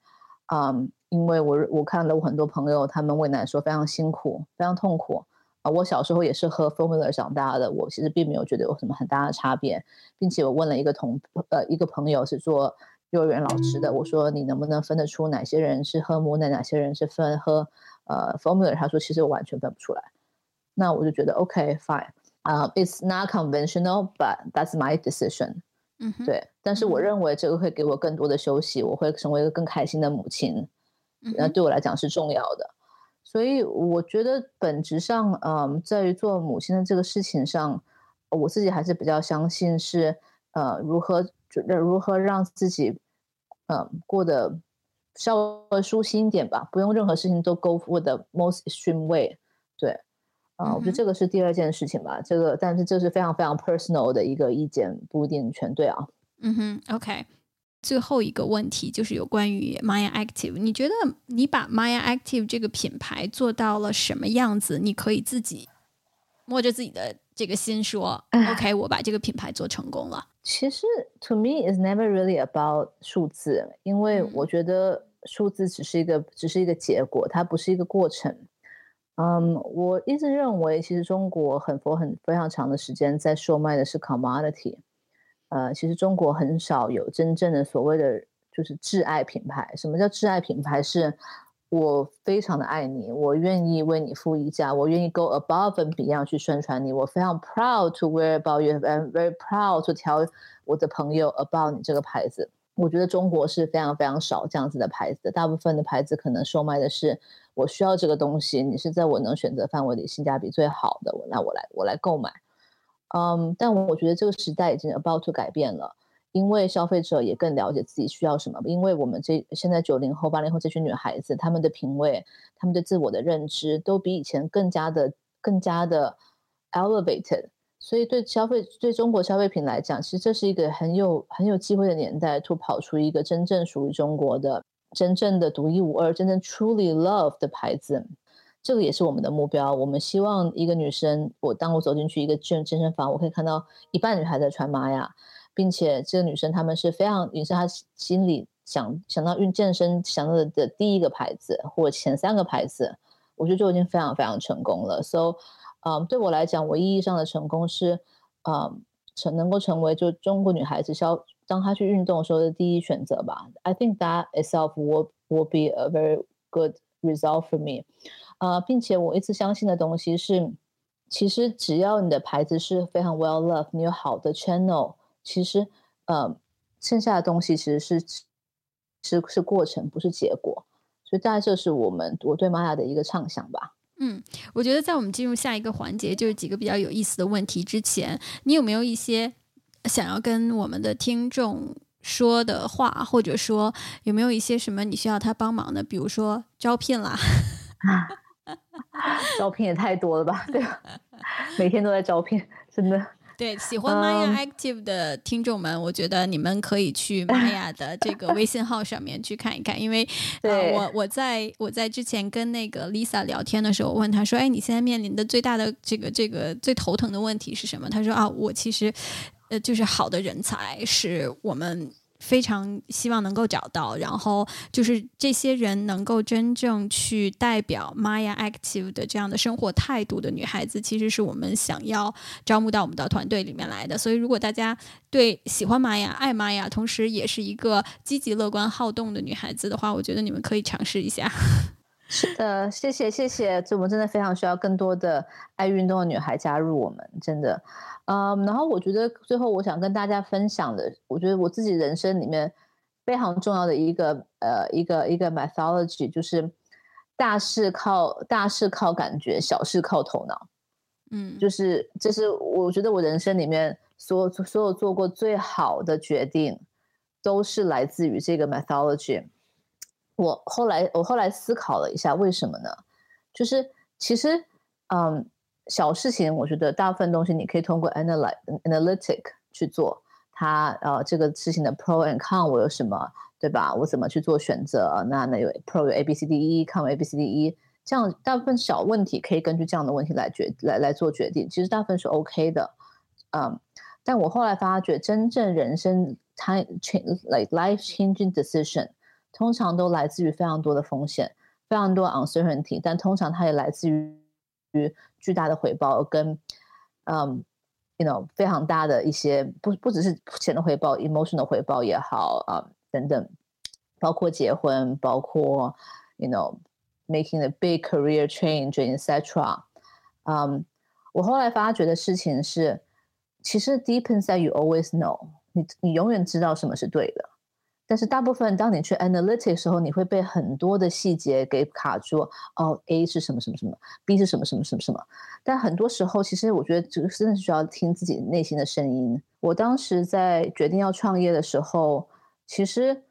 嗯，因为我我看了我很多朋友他们喂奶说非常辛苦，非常痛苦啊。我小时候也是喝 formula 长大的，我其实并没有觉得有什么很大的差别，并且我问了一个同呃一个朋友是做幼儿园老师的，我说你能不能分得出哪些人是喝母奶，哪些人是分喝呃 formula？他说其实我完全分不出来。那我就觉得 OK fine，啊，It's not conventional，but that's my decision。嗯，对，但是我认为这个会给我更多的休息，我会成为一个更开心的母亲，那对我来讲是重要的。所以我觉得本质上，嗯，在于做母亲的这个事情上，我自己还是比较相信是，呃，如何如何让自己，嗯，过得稍微舒心一点吧，不用任何事情都 go for the most extreme way，对。啊，我觉得这个是第二件事情吧。这个，但是这是非常非常 personal 的一个意见，不一定全对啊。嗯哼，OK。最后一个问题就是有关于 Maya Active，你觉得你把 Maya Active 这个品牌做到了什么样子？你可以自己摸着自己的这个心说，OK，我把这个品牌做成功了。其实，to me is never really about 数字，因为我觉得数字只是一个，只是一个结果，它不是一个过程。嗯，我一直认为，其实中国很多很非常长的时间在售卖的是 commodity。呃，其实中国很少有真正的所谓的就是挚爱品牌。什么叫挚爱品牌？是我非常的爱你，我愿意为你付一价，我愿意 go above and beyond 去宣传你，我非常 proud to wear about you，I'm very proud to tell 我的朋友 about 你这个牌子。我觉得中国是非常非常少这样子的牌子的，大部分的牌子可能售卖的是。我需要这个东西，你是在我能选择范围里性价比最好的，我那我来我来购买。嗯，但我觉得这个时代已经 about to 改变了，因为消费者也更了解自己需要什么。因为我们这现在九零后、八零后这群女孩子，她们的品味、她们对自我的认知都比以前更加的、更加的 elevated。所以对消费、对中国消费品来讲，其实这是一个很有很有机会的年代，to 跑出一个真正属于中国的。真正的独一无二、真正 truly love 的牌子，这个也是我们的目标。我们希望一个女生，我当我走进去一个健健身房，我可以看到一半女孩在穿玛雅，并且这个女生她们是非常，女生她心里想想到运健身想到的第一个牌子或前三个牌子，我觉得就已经非常非常成功了。So，嗯，对我来讲，我意义上的成功是，嗯，成能够成为就中国女孩子消。当她去运动的时候的第一选择吧，I think that itself will will be a very good result for me。呃，并且我一直相信的东西是，其实只要你的牌子是非常 well loved，你有好的 channel，其实呃，剩下的东西其实是是是过程，不是结果。所以大概这是我们我对玛雅的一个畅想吧。嗯，我觉得在我们进入下一个环节，就是几个比较有意思的问题之前，你有没有一些想要跟我们的听众说的话，或者说有没有一些什么你需要他帮忙的？比如说招聘啦，招聘也太多了吧？对吧？每天都在招聘，真的。对，喜欢 Maya Active 的听众们，我觉得你们可以去 Maya 的这个微信号上面去看一看，因为呃，我我在我在之前跟那个 Lisa 聊天的时候，我问她说：“哎，你现在面临的最大的这个这个最头疼的问题是什么？”她说：“啊，我其实呃，就是好的人才是我们。”非常希望能够找到，然后就是这些人能够真正去代表 Maya Active 的这样的生活态度的女孩子，其实是我们想要招募到我们的团队里面来的。所以，如果大家对喜欢 Maya、爱 Maya，，同时也是一个积极乐观好动的女孩子的话，我觉得你们可以尝试一下。是的，谢谢谢谢，这我们真的非常需要更多的爱运动的女孩加入我们，真的。嗯，然后我觉得最后我想跟大家分享的，我觉得我自己人生里面非常重要的一个呃一个一个 methodology 就是大事靠大事靠感觉，小事靠头脑。嗯，就是这是我觉得我人生里面所有所有做过最好的决定，都是来自于这个 methodology。我后来我后来思考了一下，为什么呢？就是其实嗯。小事情，我觉得大部分东西你可以通过 analyze analytic 去做。它呃，这个事情的 pro and con 我有什么，对吧？我怎么去做选择？那那有 pro 有 A B C D E，con 有 A B C D E，这样大部分小问题可以根据这样的问题来决来来做决定。其实大部分是 OK 的，嗯。但我后来发觉，真正人生 time change like life changing decision，通常都来自于非常多的风险，非常多 uncertainty，但通常它也来自于。巨大的回报跟，嗯，you know 非常大的一些不不只是钱的回报，emotional 回报也好啊等等，包括结婚，包括 you know making a big career change，etc。嗯，我后来发觉的事情是，其实 deep inside you always know，你你永远知道什么是对的。 但是大部分，当你去 analytic 时候，你会被很多的细节给卡住。哦，A 是什么什么什么，B 是什么什么什么什么。但很多时候，其实我觉得这个真的是需要听自己内心的声音。我当时在决定要创业的时候，其实，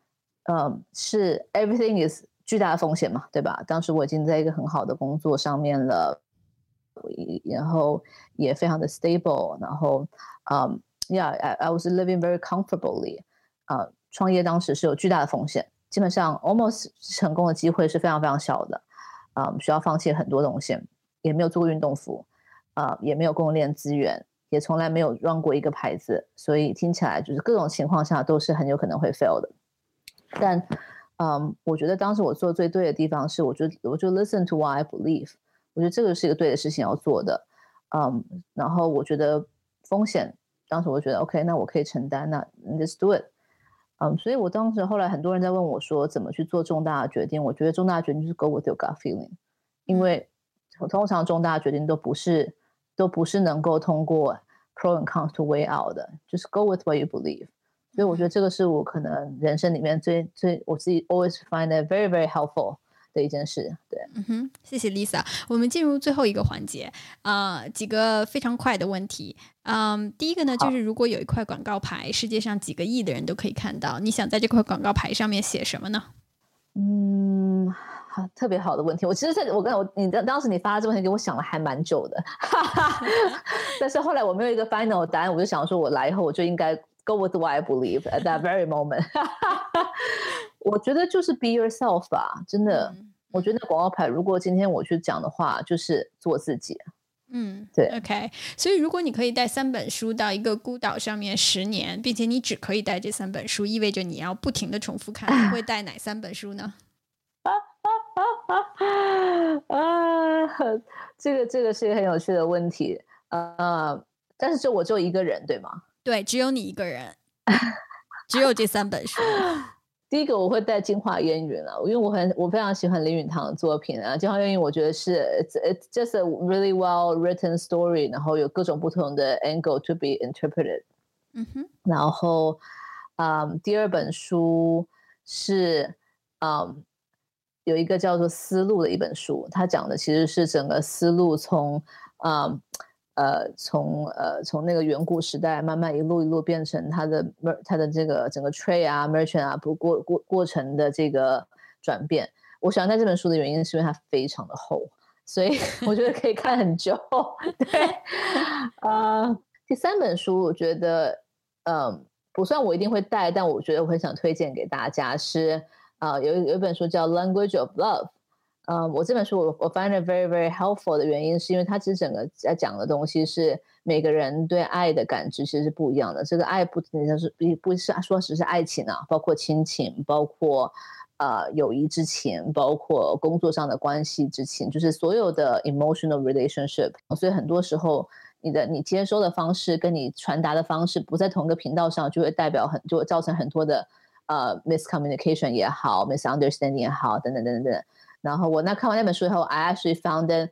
呃，是 everything is 巨大的风险嘛，对吧？当时我已经在一个很好的工作上面了，然后也非常的 stable，然后，嗯，yeah，I I was living very comfortably，啊。创业当时是有巨大的风险，基本上 almost 成功的机会是非常非常小的，啊，需要放弃很多东西，也没有做过运动服，啊，也没有供应链资源，也从来没有 run 过一个牌子，所以听起来就是各种情况下都是很有可能会 fail 的。但，嗯，我觉得当时我做最对的地方是，我就我就 listen to what I believe，我觉得这个是一个对的事情要做的，嗯，然后我觉得风险，当时我觉得 OK，那我可以承担，那 let's do it。嗯，所以我当时后来很多人在问我说怎么去做重大的决定，我觉得重大决定就是 go with your gut feeling，因为通常重大决定都不是都不是能够通过 pro and cons to weigh out 的，就是 go with what you believe。所以我觉得这个是我可能人生里面最最我自己 always find it very very helpful。的一件事，对，嗯哼，谢谢 Lisa。我们进入最后一个环节啊，几个非常快的问题。嗯，第一个呢，就是如果有一块广告牌，世界上几个亿的人都可以看到，你想在这块广告牌上面写什么呢？嗯，好，特别好的问题。我其实在我跟我你当当时你发这个问题给我想了还蛮久的，但是后来我没有一个 final 答案，我就想说，我来以后我就应该 go with what I believe at that very moment。我觉得就是 be yourself 吧，真的。我觉得广告牌，如果今天我去讲的话，就是做自己。嗯，对。OK，所以如果你可以带三本书到一个孤岛上面十年，并且你只可以带这三本书，意味着你要不停的重复看，你会 带哪三本书呢？啊这个这个是一个很有趣的问题。呃，但是就我就一个人，对吗？对，只有你一个人，只有这三本书。第一个我会带《镜花烟云》了，因为我很我非常喜欢林语堂的作品啊，《镜花烟云》我觉得是 it's just a really well written story，然后有各种不同的 angle to be interpreted。嗯哼。然后，嗯，第二本书是嗯有一个叫做《思路》的一本书，它讲的其实是整个思路从啊呃从呃从那个远古时代慢慢一路一路变成它的它的这个整个 trade 啊 merchant 啊不过过过程的这个转变。我喜欢在这本书的原因是因为它非常的厚，所以 我觉得可以看很久。对，呃，第三本书我觉得嗯不算我一定会带，但我觉得我很想推荐给大家是。啊，有有一本书叫《Language of Love》，嗯，我这本书我我 find it very very helpful 的原因是因为它其实整个在讲的东西是每个人对爱的感知其实是不一样的。这个爱不仅仅是不不是说只是爱情啊，包括亲情，包括呃友谊之情，包括工作上的关系之情，就是所有的 emotional relationship。所以很多时候你的你接收的方式跟你传达的方式不在同一个频道上，就会代表很就会造成很多的。呃，miscommunication 也好，misunderstanding 也好，等等等等等。然后我那看完那本书以后，I actually found it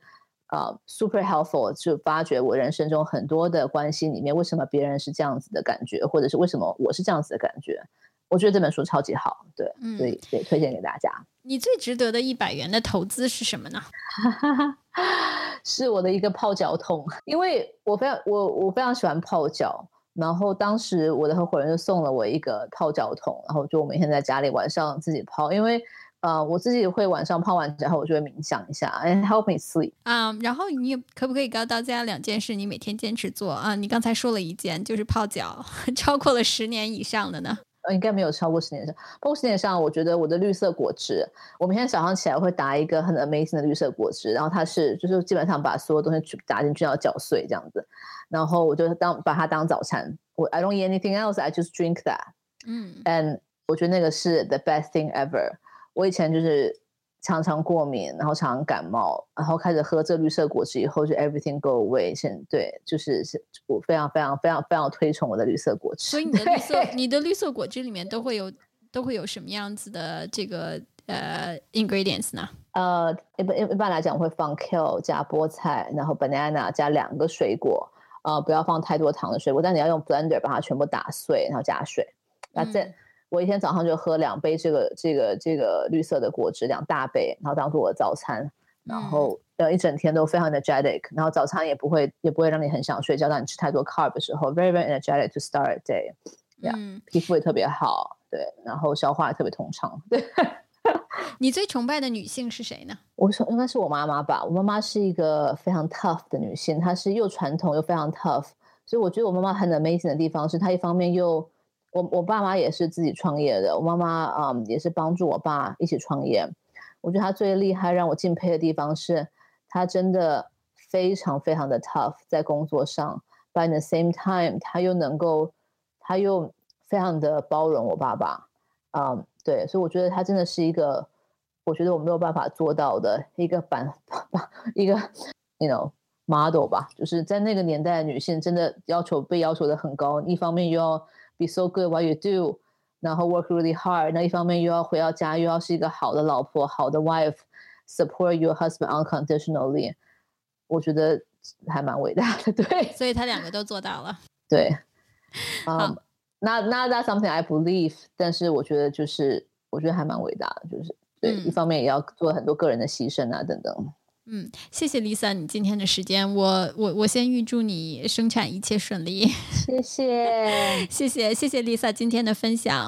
呃 super helpful，就发觉我人生中很多的关系里面，为什么别人是这样子的感觉，或者是为什么我是这样子的感觉。我觉得这本书超级好，对，所以对推荐给大家。你最值得的一百元的投资是什么呢？是我的一个泡脚桶，因为我非常我我非常喜欢泡脚。然后当时我的合伙人就送了我一个泡脚桶，然后就我每天在家里晚上自己泡，因为呃我自己会晚上泡完之后我就会冥想一下，and help me sleep。啊，然后你可不可以告诉大家两件事你每天坚持做啊？你刚才说了一件就是泡脚，超过了十年以上的呢？呃，应该没有超过十年上，包括十年上，我觉得我的绿色果汁，我每天早上起来会打一个很 amazing 的绿色果汁，然后它是就是基本上把所有东西打进去要搅碎这样子。然后我就当把它当早餐，我 I don't eat anything else, I just drink that。嗯，and 我觉得那个是 the best thing ever。我以前就是常常过敏，然后常常感冒，然后开始喝这绿色果汁以后，就 everything go away。现对，就是是我非常非常非常非常推崇我的绿色果汁。所以你的绿色，你的绿色果汁里面都会有都会有什么样子的这个呃 ingredients 呢？呃，一般一一般来讲会放 kale 加菠菜，然后 banana 加两个水果。呃，不要放太多糖的水果，但你要用 blender 把它全部打碎，然后加水。那这我一天早上就喝两杯这个这个这个绿色的果汁，两大杯，然后当做我的早餐。然后呃一整天都非常 energetic，然后早餐也不会也不会让你很想睡觉，让你吃太多 carb 的时候，very very energetic to start a day。嗯，皮肤也特别好，对，然后消化也特别通畅，对。你最崇拜的女性是谁呢？我说应该是我妈妈吧。我妈妈是一个非常 tough 的女性，她是又传统又非常 tough。所以我觉得我妈妈很 amazing 的地方是，她一方面又我我爸妈也是自己创业的，我妈妈啊也是帮助我爸一起创业。我觉得她最厉害让我敬佩的地方是，她真的非常非常的 tough 在工作上，but at the same time 她又能够，她又非常的包容我爸爸。嗯，对，所以我觉得她真的是一个。我觉得我没有办法做到的一个版 一个，you know model 吧，就是在那个年代女性真的要求被要求的很高，一方面又要 be so good what you do，然后 work really hard，那一方面又要回到家又要是一个好的老婆，好的 wife，support your husband unconditionally，我觉得还蛮伟大的，对，所以他两个都做到了，对，嗯，那那 that's something I believe，但是我觉得就是我觉得还蛮伟大的，就是。对，一方面也要做很多个人的牺牲啊，等等。嗯，谢谢 Lisa，你今天的时间，我我我先预祝你生产一切顺利。谢谢，谢谢，谢谢 Lisa 今天的分享。